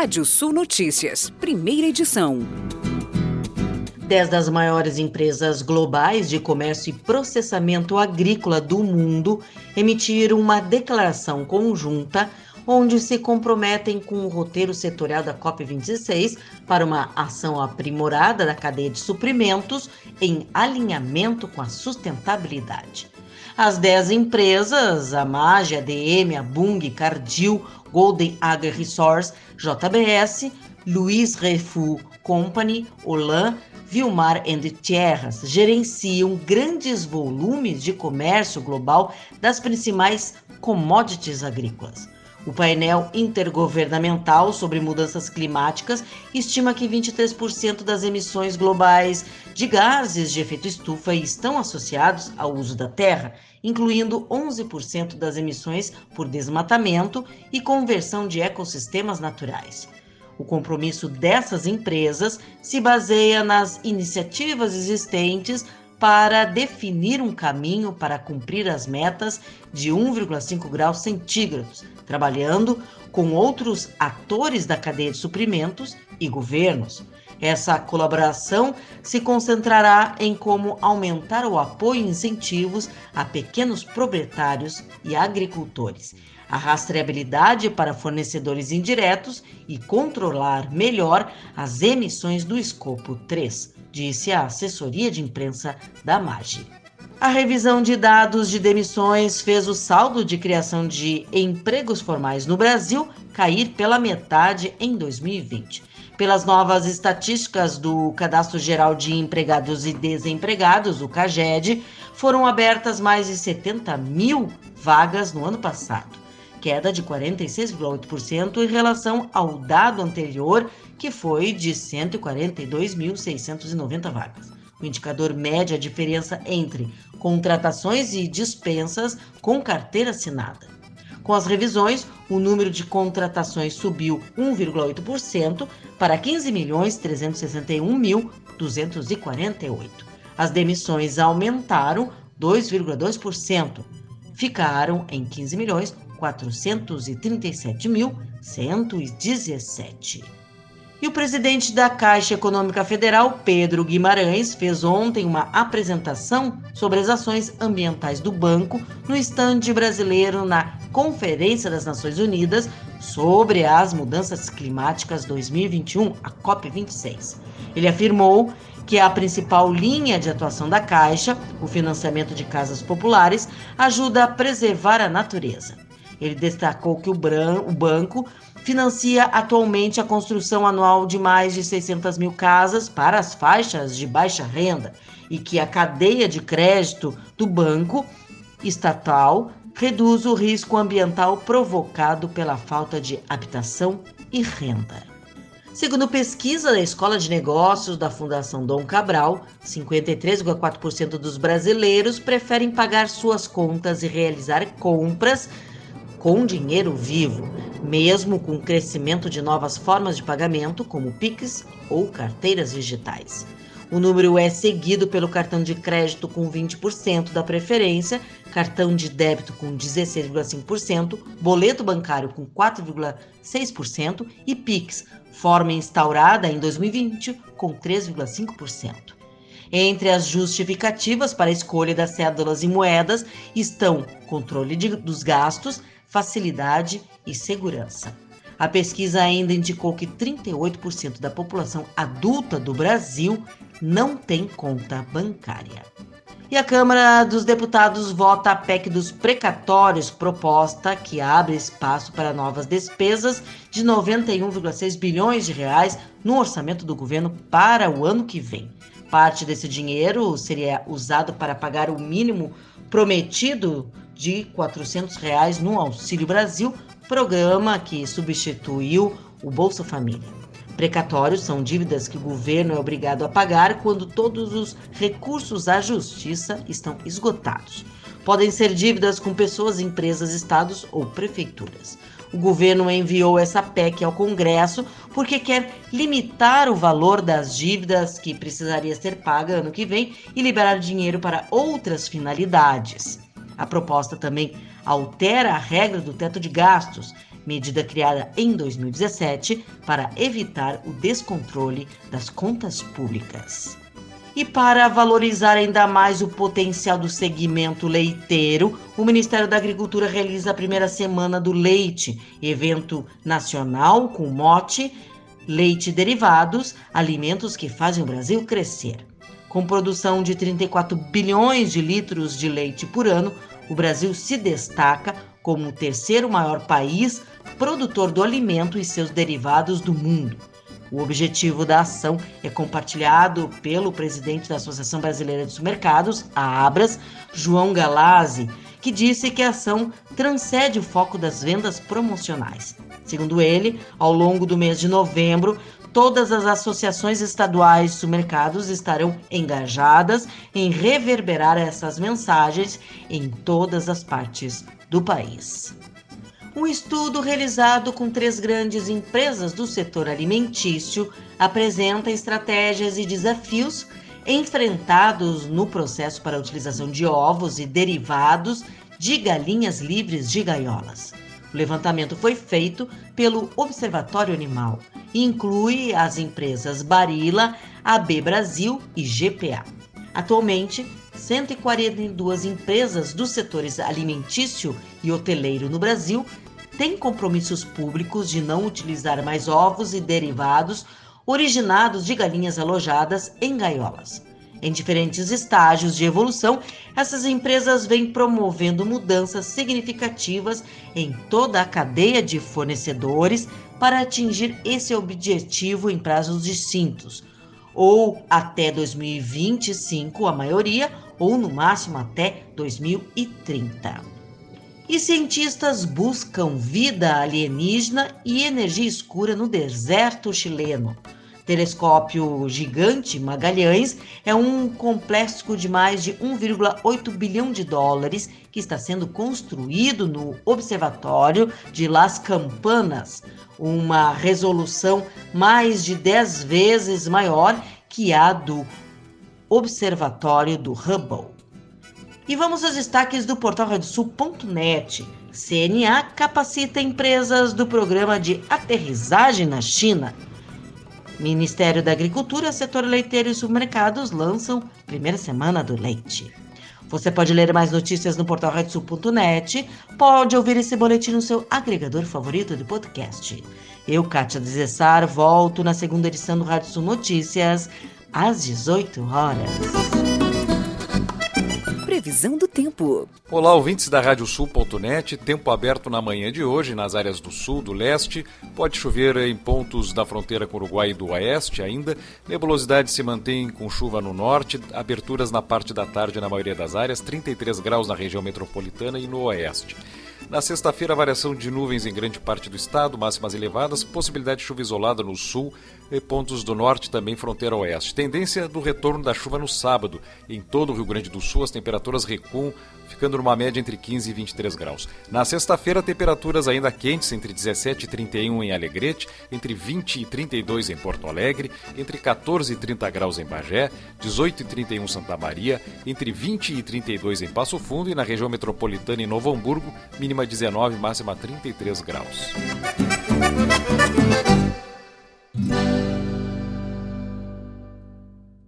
Rádio Sul Notícias, primeira edição. Dez das maiores empresas globais de comércio e processamento agrícola do mundo emitiram uma declaração conjunta onde se comprometem com o roteiro setorial da COP26 para uma ação aprimorada da cadeia de suprimentos em alinhamento com a sustentabilidade. As 10 empresas, a MAGE, a DM, a Bung, Cardil, Golden Agri Resource, JBS, Luiz Refu Company, Olan, Vilmar and Tierras gerenciam grandes volumes de comércio global das principais commodities agrícolas. O painel intergovernamental sobre mudanças climáticas estima que 23% das emissões globais de gases de efeito estufa estão associados ao uso da terra, incluindo 11% das emissões por desmatamento e conversão de ecossistemas naturais. O compromisso dessas empresas se baseia nas iniciativas existentes para definir um caminho para cumprir as metas de 1,5 graus centígrados, trabalhando com outros atores da cadeia de suprimentos e governos. Essa colaboração se concentrará em como aumentar o apoio e incentivos a pequenos proprietários e agricultores, a rastreabilidade para fornecedores indiretos e controlar melhor as emissões do escopo 3 disse a assessoria de imprensa da MAGE. A revisão de dados de demissões fez o saldo de criação de empregos formais no Brasil cair pela metade em 2020. Pelas novas estatísticas do Cadastro Geral de Empregados e Desempregados, o CAGED, foram abertas mais de 70 mil vagas no ano passado queda de 46,8% em relação ao dado anterior, que foi de 142.690 vagas. O indicador mede a diferença entre contratações e dispensas com carteira assinada. Com as revisões, o número de contratações subiu 1,8% para 15.361.248. As demissões aumentaram 2,2%, ficaram em 15 milhões 437.117. E o presidente da Caixa Econômica Federal, Pedro Guimarães, fez ontem uma apresentação sobre as ações ambientais do banco no estande brasileiro na Conferência das Nações Unidas sobre as Mudanças Climáticas 2021, a COP26. Ele afirmou que a principal linha de atuação da Caixa, o financiamento de casas populares, ajuda a preservar a natureza. Ele destacou que o, Bran, o banco financia atualmente a construção anual de mais de 600 mil casas para as faixas de baixa renda e que a cadeia de crédito do banco estatal reduz o risco ambiental provocado pela falta de habitação e renda. Segundo pesquisa da Escola de Negócios da Fundação Dom Cabral, 53,4% dos brasileiros preferem pagar suas contas e realizar compras com dinheiro vivo, mesmo com o crescimento de novas formas de pagamento, como Pix ou carteiras digitais. O número é seguido pelo cartão de crédito com 20% da preferência, cartão de débito com 16,5%, boleto bancário com 4,6% e Pix, forma instaurada em 2020, com 3,5%. Entre as justificativas para a escolha das cédulas e moedas estão controle de, dos gastos, facilidade e segurança. A pesquisa ainda indicou que 38% da população adulta do Brasil não tem conta bancária. E a Câmara dos Deputados vota a PEC dos precatórios, proposta que abre espaço para novas despesas de 91,6 bilhões de reais no orçamento do governo para o ano que vem. Parte desse dinheiro seria usado para pagar o mínimo prometido de 400 reais no Auxílio Brasil, programa que substituiu o Bolsa Família. Precatórios são dívidas que o governo é obrigado a pagar quando todos os recursos à justiça estão esgotados. Podem ser dívidas com pessoas, empresas, estados ou prefeituras. O governo enviou essa PEC ao Congresso porque quer limitar o valor das dívidas que precisaria ser paga ano que vem e liberar dinheiro para outras finalidades. A proposta também altera a regra do teto de gastos, medida criada em 2017 para evitar o descontrole das contas públicas. E para valorizar ainda mais o potencial do segmento leiteiro, o Ministério da Agricultura realiza a primeira semana do leite, evento nacional com mote Leite derivados, alimentos que fazem o Brasil crescer. Com produção de 34 bilhões de litros de leite por ano, o Brasil se destaca como o terceiro maior país produtor do alimento e seus derivados do mundo. O objetivo da ação é compartilhado pelo presidente da Associação Brasileira de Supermercados, a Abras, João Galazzi, que disse que a ação transcende o foco das vendas promocionais. Segundo ele, ao longo do mês de novembro, todas as associações estaduais de supermercados estarão engajadas em reverberar essas mensagens em todas as partes do país. Um estudo realizado com três grandes empresas do setor alimentício apresenta estratégias e desafios enfrentados no processo para a utilização de ovos e derivados de galinhas livres de gaiolas. O levantamento foi feito pelo Observatório Animal e inclui as empresas Barilla, AB Brasil e GPA. Atualmente, 142 empresas dos setores alimentício e hoteleiro no Brasil têm compromissos públicos de não utilizar mais ovos e derivados originados de galinhas alojadas em gaiolas. Em diferentes estágios de evolução, essas empresas vêm promovendo mudanças significativas em toda a cadeia de fornecedores para atingir esse objetivo em prazos distintos, ou até 2025, a maioria, ou no máximo até 2030. E cientistas buscam vida alienígena e energia escura no deserto chileno. Telescópio Gigante Magalhães é um complexo de mais de 1,8 bilhão de dólares que está sendo construído no Observatório de Las Campanas, uma resolução mais de 10 vezes maior que a do Observatório do Hubble. E vamos aos destaques do portal radiosul.net. CNA capacita empresas do programa de aterrissagem na China. Ministério da Agricultura, setor leiteiro e supermercados lançam primeira semana do leite. Você pode ler mais notícias no portal radiosul.net, pode ouvir esse boletim no seu agregador favorito de podcast. Eu, Kátia Desessar, volto na segunda edição do Rádio Sul Notícias, às 18 horas. Previsão do tempo. Olá, ouvintes da Radiosul.net. Tempo aberto na manhã de hoje nas áreas do sul, do leste. Pode chover em pontos da fronteira com o Uruguai e do oeste ainda. Nebulosidade se mantém com chuva no norte. Aberturas na parte da tarde na maioria das áreas. 33 graus na região metropolitana e no oeste. Na sexta-feira, variação de nuvens em grande parte do estado, máximas elevadas, possibilidade de chuva isolada no sul e pontos do norte também fronteira oeste. Tendência do retorno da chuva no sábado. Em todo o Rio Grande do Sul, as temperaturas recuam ficando numa média entre 15 e 23 graus. Na sexta-feira, temperaturas ainda quentes, entre 17 e 31 em Alegrete, entre 20 e 32 em Porto Alegre, entre 14 e 30 graus em Bagé, 18 e 31 Santa Maria, entre 20 e 32 em Passo Fundo e na região metropolitana em Novo Hamburgo, mínima 19, máxima 33 graus.